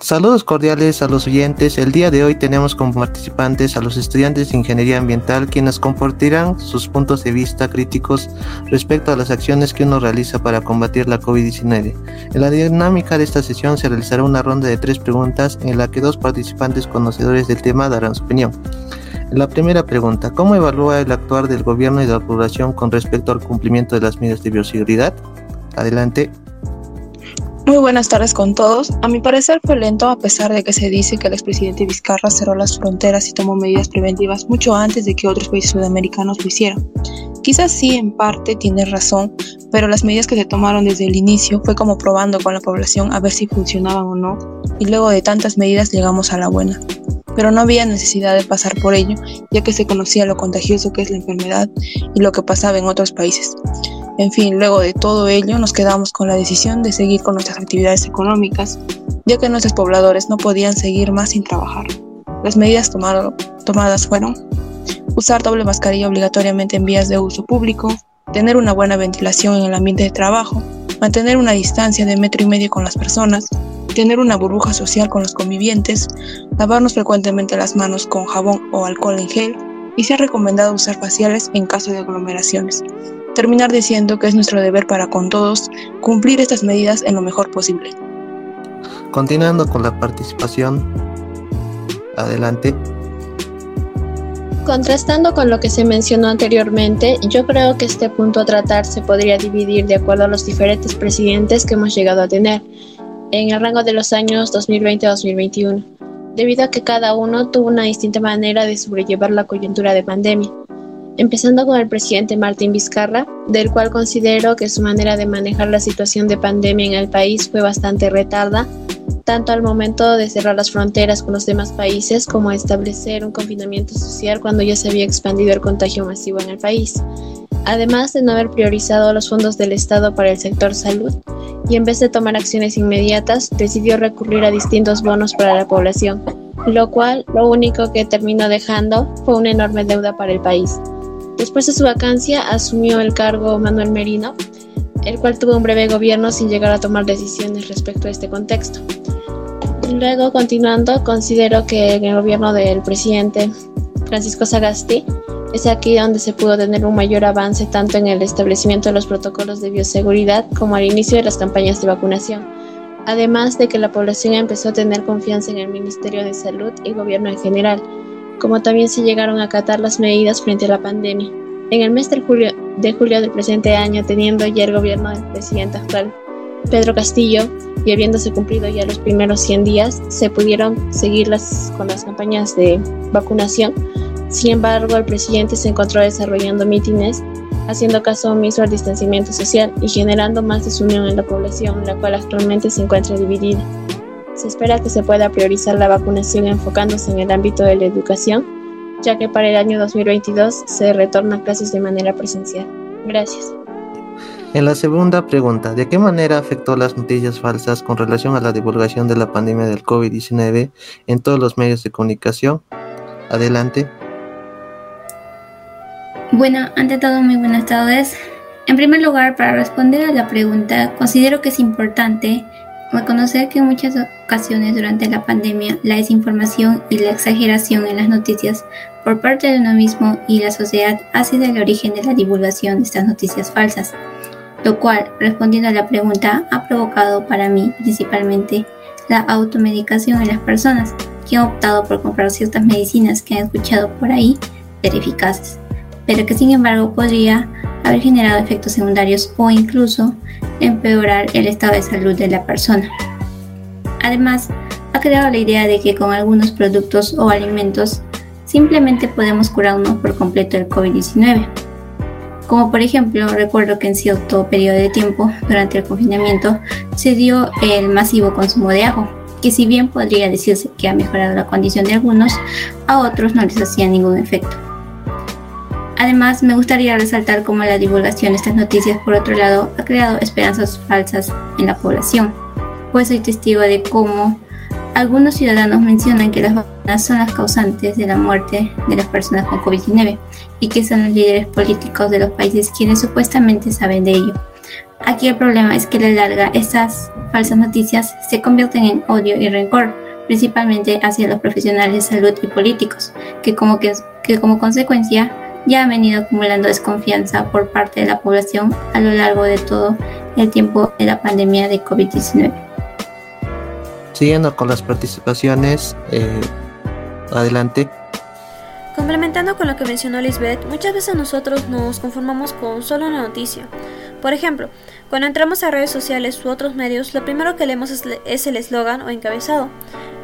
Saludos cordiales a los oyentes. El día de hoy tenemos como participantes a los estudiantes de Ingeniería Ambiental quienes compartirán sus puntos de vista críticos respecto a las acciones que uno realiza para combatir la COVID-19. En la dinámica de esta sesión se realizará una ronda de tres preguntas en la que dos participantes conocedores del tema darán su opinión. La primera pregunta, ¿cómo evalúa el actuar del gobierno y de la población con respecto al cumplimiento de las medidas de bioseguridad? Adelante. Muy buenas tardes con todos. A mi parecer fue lento a pesar de que se dice que el expresidente Vizcarra cerró las fronteras y tomó medidas preventivas mucho antes de que otros países sudamericanos lo hicieran. Quizás sí, en parte tiene razón, pero las medidas que se tomaron desde el inicio fue como probando con la población a ver si funcionaban o no, y luego de tantas medidas llegamos a la buena. Pero no había necesidad de pasar por ello, ya que se conocía lo contagioso que es la enfermedad y lo que pasaba en otros países. En fin, luego de todo ello nos quedamos con la decisión de seguir con nuestras actividades económicas, ya que nuestros pobladores no podían seguir más sin trabajar. Las medidas tomadas fueron usar doble mascarilla obligatoriamente en vías de uso público, tener una buena ventilación en el ambiente de trabajo, mantener una distancia de metro y medio con las personas, tener una burbuja social con los convivientes, lavarnos frecuentemente las manos con jabón o alcohol en gel y se ha recomendado usar faciales en caso de aglomeraciones terminar diciendo que es nuestro deber para con todos cumplir estas medidas en lo mejor posible. Continuando con la participación, adelante. Contrastando con lo que se mencionó anteriormente, yo creo que este punto a tratar se podría dividir de acuerdo a los diferentes presidentes que hemos llegado a tener en el rango de los años 2020-2021, debido a que cada uno tuvo una distinta manera de sobrellevar la coyuntura de pandemia empezando con el presidente Martín Vizcarra, del cual considero que su manera de manejar la situación de pandemia en el país fue bastante retarda, tanto al momento de cerrar las fronteras con los demás países como establecer un confinamiento social cuando ya se había expandido el contagio masivo en el país. Además de no haber priorizado los fondos del Estado para el sector salud y en vez de tomar acciones inmediatas, decidió recurrir a distintos bonos para la población, lo cual lo único que terminó dejando fue una enorme deuda para el país. Después de su vacancia asumió el cargo Manuel Merino, el cual tuvo un breve gobierno sin llegar a tomar decisiones respecto a este contexto. Luego, continuando, considero que el gobierno del presidente Francisco Sagasti es aquí donde se pudo tener un mayor avance tanto en el establecimiento de los protocolos de bioseguridad como al inicio de las campañas de vacunación, además de que la población empezó a tener confianza en el Ministerio de Salud y gobierno en general, como también se llegaron a acatar las medidas frente a la pandemia. En el mes de julio, de julio del presente año, teniendo ya el gobierno del presidente actual Pedro Castillo y habiéndose cumplido ya los primeros 100 días, se pudieron seguir las, con las campañas de vacunación. Sin embargo, el presidente se encontró desarrollando mítines, haciendo caso omiso al distanciamiento social y generando más desunión en la población, la cual actualmente se encuentra dividida. Se espera que se pueda priorizar la vacunación enfocándose en el ámbito de la educación, ya que para el año 2022 se retorna a clases de manera presencial. Gracias. En la segunda pregunta, ¿de qué manera afectó las noticias falsas con relación a la divulgación de la pandemia del COVID-19 en todos los medios de comunicación? Adelante. Bueno, ante todo, muy buenas tardes. En primer lugar, para responder a la pregunta, considero que es importante Reconocer que en muchas ocasiones durante la pandemia la desinformación y la exageración en las noticias por parte de uno mismo y la sociedad ha sido el origen de la divulgación de estas noticias falsas, lo cual, respondiendo a la pregunta, ha provocado para mí principalmente la automedicación en las personas que han optado por comprar ciertas medicinas que han escuchado por ahí ser eficaces, pero que sin embargo podría haber generado efectos secundarios o incluso empeorar el estado de salud de la persona. Además, ha creado la idea de que con algunos productos o alimentos simplemente podemos curarnos por completo el COVID-19. Como por ejemplo, recuerdo que en cierto periodo de tiempo durante el confinamiento se dio el masivo consumo de ajo, que si bien podría decirse que ha mejorado la condición de algunos, a otros no les hacía ningún efecto. Además, me gustaría resaltar cómo la divulgación de estas noticias, por otro lado, ha creado esperanzas falsas en la población, pues soy testigo de cómo algunos ciudadanos mencionan que las vacunas son las causantes de la muerte de las personas con COVID-19 y que son los líderes políticos de los países quienes supuestamente saben de ello, Aquí el problema es que a la larga estas falsas noticias se convierten en odio y rencor, principalmente hacia los profesionales de salud y políticos, que como, que, que como consecuencia ya han venido acumulando desconfianza por parte de la población a lo largo de todo el tiempo de la pandemia de COVID-19. Siguiendo con las participaciones, eh, adelante. Complementando con lo que mencionó Lisbeth, muchas veces nosotros nos conformamos con solo una noticia. Por ejemplo, cuando entramos a redes sociales u otros medios, lo primero que leemos es el eslogan o encabezado.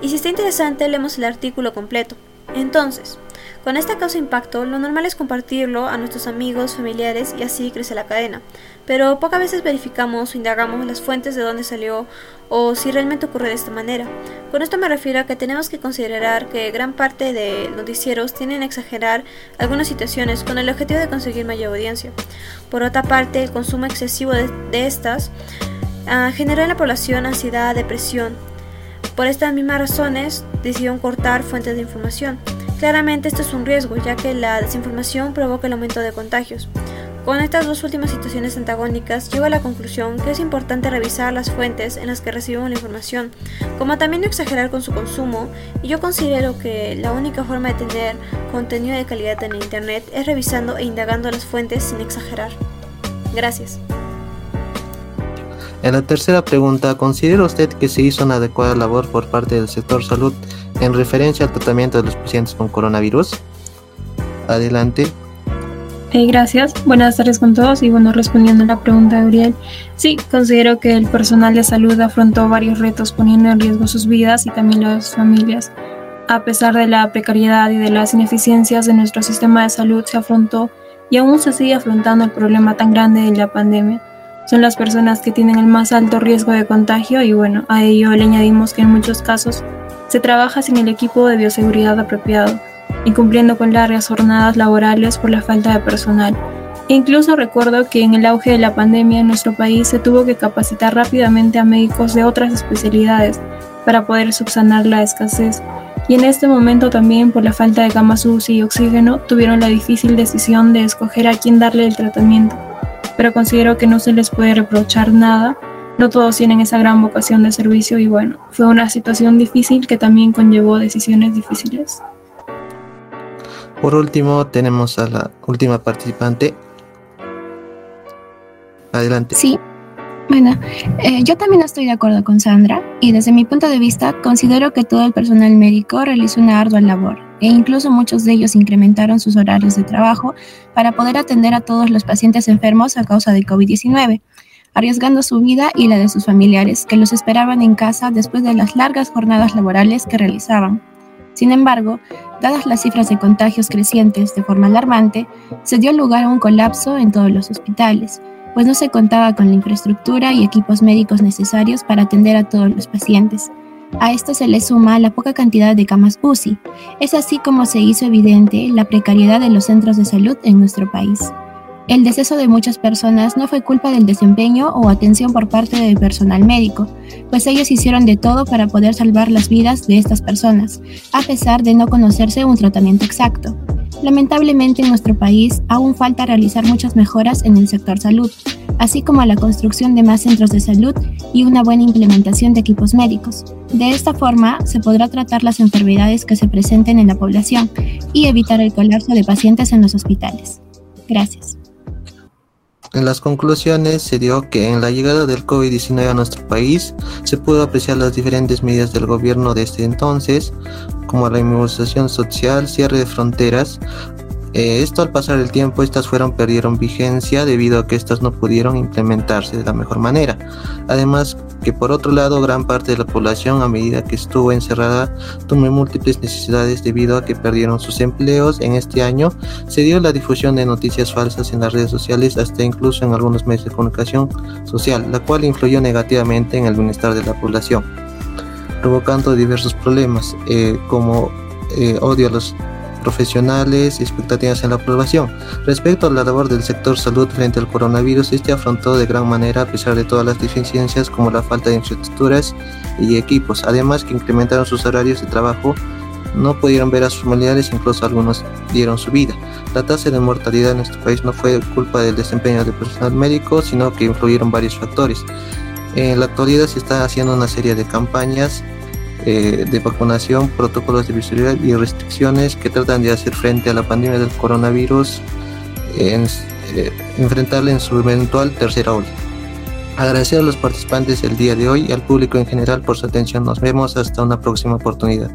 Y si está interesante, leemos el artículo completo. Entonces, con esta causa impacto, lo normal es compartirlo a nuestros amigos, familiares y así crece la cadena. Pero pocas veces verificamos o indagamos las fuentes de dónde salió o si realmente ocurre de esta manera. Con esto me refiero a que tenemos que considerar que gran parte de noticieros tienen exagerar algunas situaciones con el objetivo de conseguir mayor audiencia. Por otra parte, el consumo excesivo de, estas uh, generó en la población ansiedad, depresión. Por estas mismas razones decidieron cortar fuentes de información. Claramente esto es un riesgo, ya que la desinformación provoca el aumento de contagios. Con estas dos últimas situaciones antagónicas, llego a la conclusión que es importante revisar las fuentes en las que recibimos la información, como también no exagerar con su consumo, y yo considero que la única forma de tener contenido de calidad en Internet es revisando e indagando las fuentes sin exagerar. Gracias. En la tercera pregunta, ¿considera usted que se hizo una adecuada labor por parte del sector salud en referencia al tratamiento de los pacientes con coronavirus? Adelante. Eh, gracias. Buenas tardes con todos y bueno, respondiendo a la pregunta de Uriel, sí, considero que el personal de salud afrontó varios retos poniendo en riesgo sus vidas y también las familias. A pesar de la precariedad y de las ineficiencias de nuestro sistema de salud, se afrontó y aún se sigue afrontando el problema tan grande de la pandemia. Son las personas que tienen el más alto riesgo de contagio y bueno, a ello le añadimos que en muchos casos se trabaja sin el equipo de bioseguridad apropiado, incumpliendo con largas jornadas laborales por la falta de personal. E incluso recuerdo que en el auge de la pandemia en nuestro país se tuvo que capacitar rápidamente a médicos de otras especialidades para poder subsanar la escasez. Y en este momento también por la falta de camas UCI y oxígeno tuvieron la difícil decisión de escoger a quién darle el tratamiento. Pero considero que no se les puede reprochar nada no todos tienen esa gran vocación de servicio y bueno, fue una situación difícil que también conllevó decisiones difíciles. Por último, tenemos a la última participante. Adelante. Sí. Bueno, eh, yo también estoy de acuerdo con Sandra y desde mi punto de vista considero que todo el personal médico realizó una ardua labor e incluso muchos de ellos incrementaron sus horarios de trabajo para poder atender a todos los pacientes enfermos a causa de COVID-19 arriesgando su vida y la de sus familiares que los esperaban en casa después de las largas jornadas laborales que realizaban. Sin embargo, dadas las cifras de contagios crecientes de forma alarmante, se dio lugar a un colapso en todos los hospitales, pues no se contaba con la infraestructura y equipos médicos necesarios para atender a todos los pacientes. A esto se le suma la poca cantidad de camas UCI. Es así como se hizo evidente la precariedad de los centros de salud en nuestro país. El deceso de muchas personas no fue culpa del desempeño o atención por parte del personal médico, pues ellos hicieron de todo para poder salvar las vidas de estas personas, a pesar de no conocerse un tratamiento exacto. Lamentablemente en nuestro país aún falta realizar muchas mejoras en el sector salud, así como la construcción de más centros de salud y una buena implementación de equipos médicos. De esta forma se podrá tratar las enfermedades que se presenten en la población y evitar el colapso de pacientes en los hospitales. Gracias. En las conclusiones se dio que en la llegada del COVID-19 a nuestro país se pudo apreciar las diferentes medidas del gobierno desde entonces, como la inmunización social, cierre de fronteras, eh, esto al pasar el tiempo, estas fueron perdieron vigencia debido a que estas no pudieron implementarse de la mejor manera. Además, que por otro lado, gran parte de la población a medida que estuvo encerrada tuvo múltiples necesidades debido a que perdieron sus empleos. En este año se dio la difusión de noticias falsas en las redes sociales, hasta incluso en algunos medios de comunicación social, la cual influyó negativamente en el bienestar de la población, provocando diversos problemas eh, como eh, odio a los profesionales y expectativas en la población. Respecto a la labor del sector salud frente al coronavirus, este afrontó de gran manera a pesar de todas las deficiencias como la falta de infraestructuras y equipos, además que incrementaron sus horarios de trabajo no pudieron ver a sus familiares, incluso algunos dieron su vida. La tasa de mortalidad en nuestro país no fue culpa del desempeño del personal médico, sino que influyeron varios factores. En la actualidad se está haciendo una serie de campañas eh, de vacunación, protocolos de visibilidad y restricciones que tratan de hacer frente a la pandemia del coronavirus, en, eh, enfrentarla en su eventual tercera ola. Agradecer a los participantes el día de hoy y al público en general por su atención. Nos vemos hasta una próxima oportunidad.